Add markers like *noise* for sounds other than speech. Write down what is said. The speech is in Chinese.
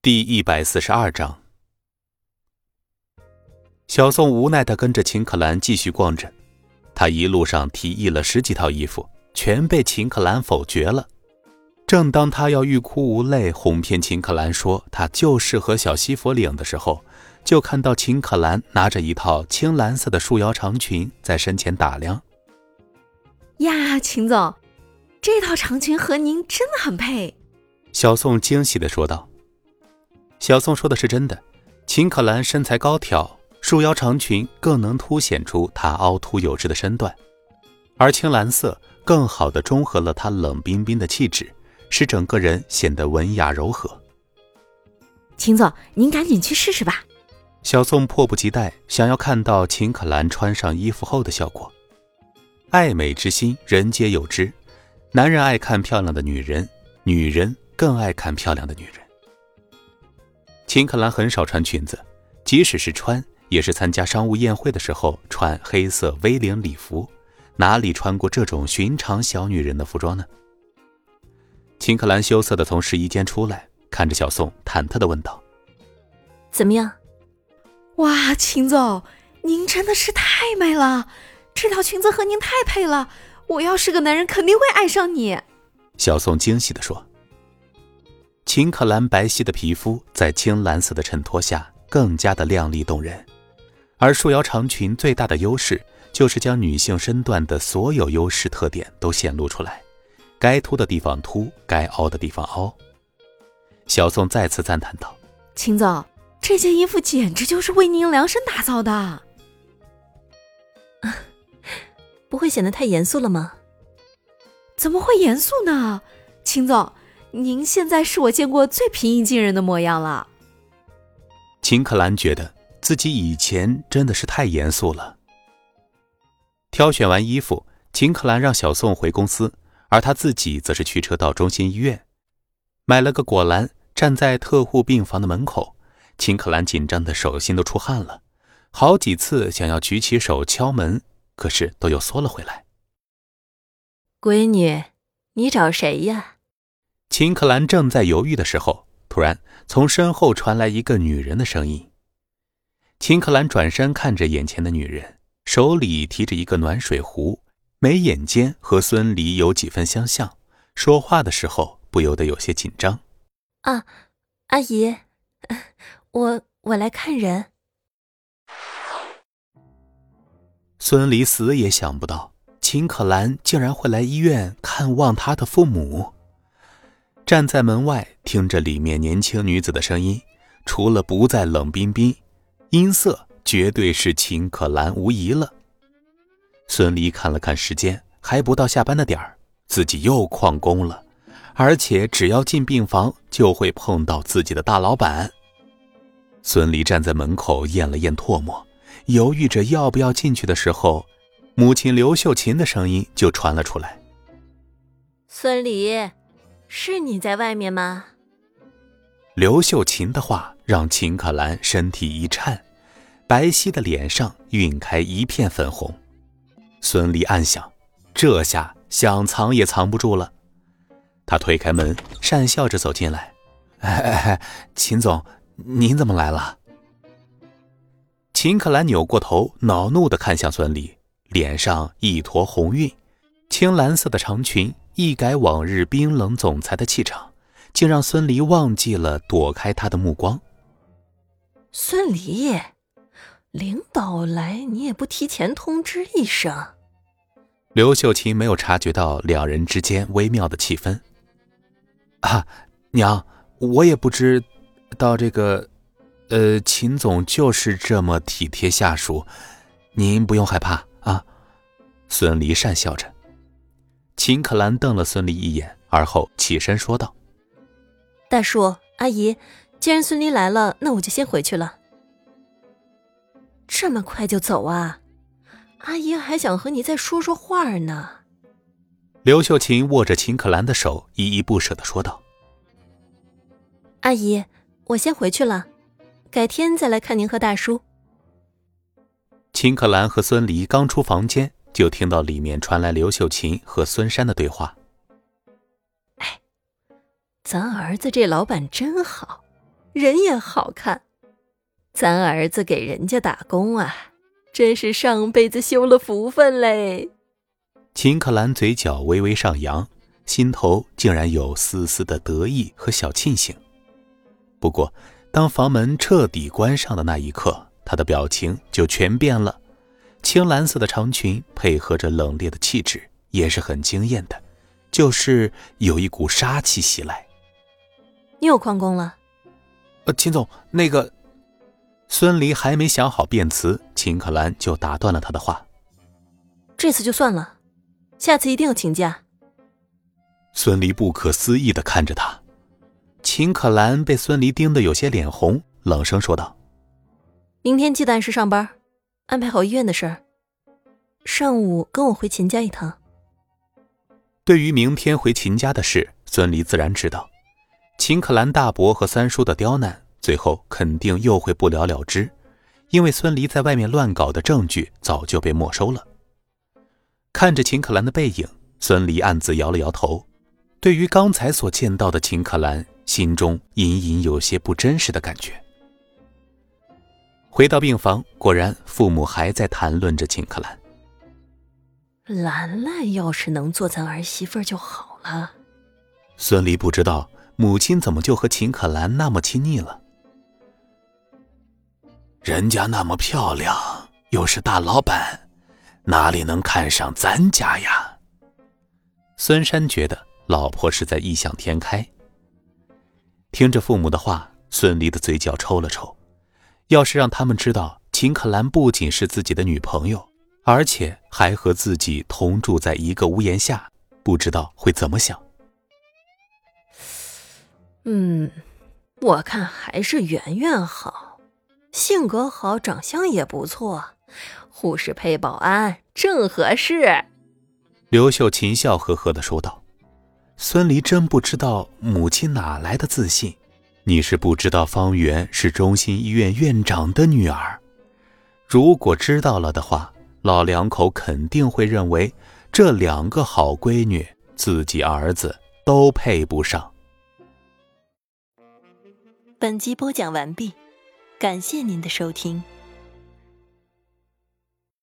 第一百四十二章，小宋无奈的跟着秦可兰继续逛着。他一路上提议了十几套衣服，全被秦可兰否决了。正当他要欲哭无泪哄骗秦可兰说他就适合小西服领的时候，就看到秦可兰拿着一套青蓝色的束腰长裙在身前打量。呀，秦总，这套长裙和您真的很配。小宋惊喜的说道。小宋说的是真的，秦可兰身材高挑，束腰长裙更能凸显出她凹凸有致的身段，而青蓝色更好的中和了她冷冰冰的气质，使整个人显得文雅柔和。秦总，您赶紧去试试吧。小宋迫不及待想要看到秦可兰穿上衣服后的效果。爱美之心，人皆有之，男人爱看漂亮的女人，女人更爱看漂亮的女人。秦可兰很少穿裙子，即使是穿，也是参加商务宴会的时候穿黑色 V 领礼服，哪里穿过这种寻常小女人的服装呢？秦可兰羞涩的从试衣间出来，看着小宋，忐忑的问道：“怎么样？哇，秦总，您真的是太美了，这条裙子和您太配了，我要是个男人，肯定会爱上你。”小宋惊喜的说。秦可兰白皙的皮肤在青蓝色的衬托下更加的靓丽动人，而束腰长裙最大的优势就是将女性身段的所有优势特点都显露出来，该凸的地方凸，该凹的地方凹。小宋再次赞叹道：“秦总，这件衣服简直就是为您量身打造的，*laughs* 不会显得太严肃了吗？怎么会严肃呢，秦总？”您现在是我见过最平易近人的模样了。秦可兰觉得自己以前真的是太严肃了。挑选完衣服，秦可兰让小宋回公司，而他自己则是驱车到中心医院，买了个果篮，站在特护病房的门口。秦可兰紧张的手心都出汗了，好几次想要举起手敲门，可是都又缩了回来。闺女，你找谁呀？秦可兰正在犹豫的时候，突然从身后传来一个女人的声音。秦可兰转身看着眼前的女人，手里提着一个暖水壶，眉眼间和孙离有几分相像，说话的时候不由得有些紧张。啊，阿姨，*laughs* 我我来看人。孙离死也想不到，秦可兰竟然会来医院看望他的父母。站在门外听着里面年轻女子的声音，除了不再冷冰冰，音色绝对是秦可兰无疑了。孙离看了看时间，还不到下班的点儿，自己又旷工了，而且只要进病房就会碰到自己的大老板。孙离站在门口咽了咽唾沫，犹豫着要不要进去的时候，母亲刘秀琴的声音就传了出来：“孙离。”是你在外面吗？刘秀琴的话让秦可兰身体一颤，白皙的脸上晕开一片粉红。孙俪暗想，这下想藏也藏不住了。他推开门，讪笑着走进来：“哎 *laughs* 哎哎，秦总，您怎么来了？”秦可兰扭过头，恼怒地看向孙俪，脸上一坨红晕，青蓝色的长裙。一改往日冰冷总裁的气场，竟让孙离忘记了躲开他的目光。孙离，领导来你也不提前通知一声。刘秀琴没有察觉到两人之间微妙的气氛。啊，娘，我也不知道这个，呃，秦总就是这么体贴下属，您不用害怕啊。孙离讪笑着。秦可兰瞪了孙俪一眼，而后起身说道：“大叔，阿姨，既然孙俪来了，那我就先回去了。这么快就走啊？阿姨还想和你再说说话呢。”刘秀琴握着秦可兰的手，依依不舍的说道：“阿姨，我先回去了，改天再来看您和大叔。”秦可兰和孙离刚出房间。就听到里面传来刘秀琴和孙山的对话。哎，咱儿子这老板真好，人也好看。咱儿子给人家打工啊，真是上辈子修了福分嘞。秦可兰嘴角微微上扬，心头竟然有丝丝的得意和小庆幸。不过，当房门彻底关上的那一刻，她的表情就全变了。青蓝色的长裙配合着冷冽的气质，也是很惊艳的，就是有一股杀气袭来。你有旷工了？呃，秦总，那个。孙离还没想好辩词，秦可兰就打断了他的话：“这次就算了，下次一定要请假。”孙离不可思议的看着他，秦可兰被孙离盯得有些脸红，冷声说道：“明天记得按时上班，安排好医院的事儿。上午跟我回秦家一趟。”对于明天回秦家的事，孙离自然知道，秦可兰大伯和三叔的刁难。最后肯定又会不了了之，因为孙离在外面乱搞的证据早就被没收了。看着秦可兰的背影，孙离暗自摇了摇头。对于刚才所见到的秦可兰，心中隐隐有些不真实的感觉。回到病房，果然父母还在谈论着秦可兰。兰兰要是能做咱儿媳妇就好了。孙离不知道母亲怎么就和秦可兰那么亲昵了。人家那么漂亮，又是大老板，哪里能看上咱家呀？孙山觉得老婆是在异想天开。听着父母的话，孙离的嘴角抽了抽。要是让他们知道秦可兰不仅是自己的女朋友，而且还和自己同住在一个屋檐下，不知道会怎么想。嗯，我看还是圆圆好。性格好，长相也不错，护士配保安正合适。刘秀琴笑呵呵的说道：“孙离真不知道母亲哪来的自信。你是不知道方圆是中心医院院长的女儿。如果知道了的话，老两口肯定会认为这两个好闺女，自己儿子都配不上。”本集播讲完毕。感谢您的收听。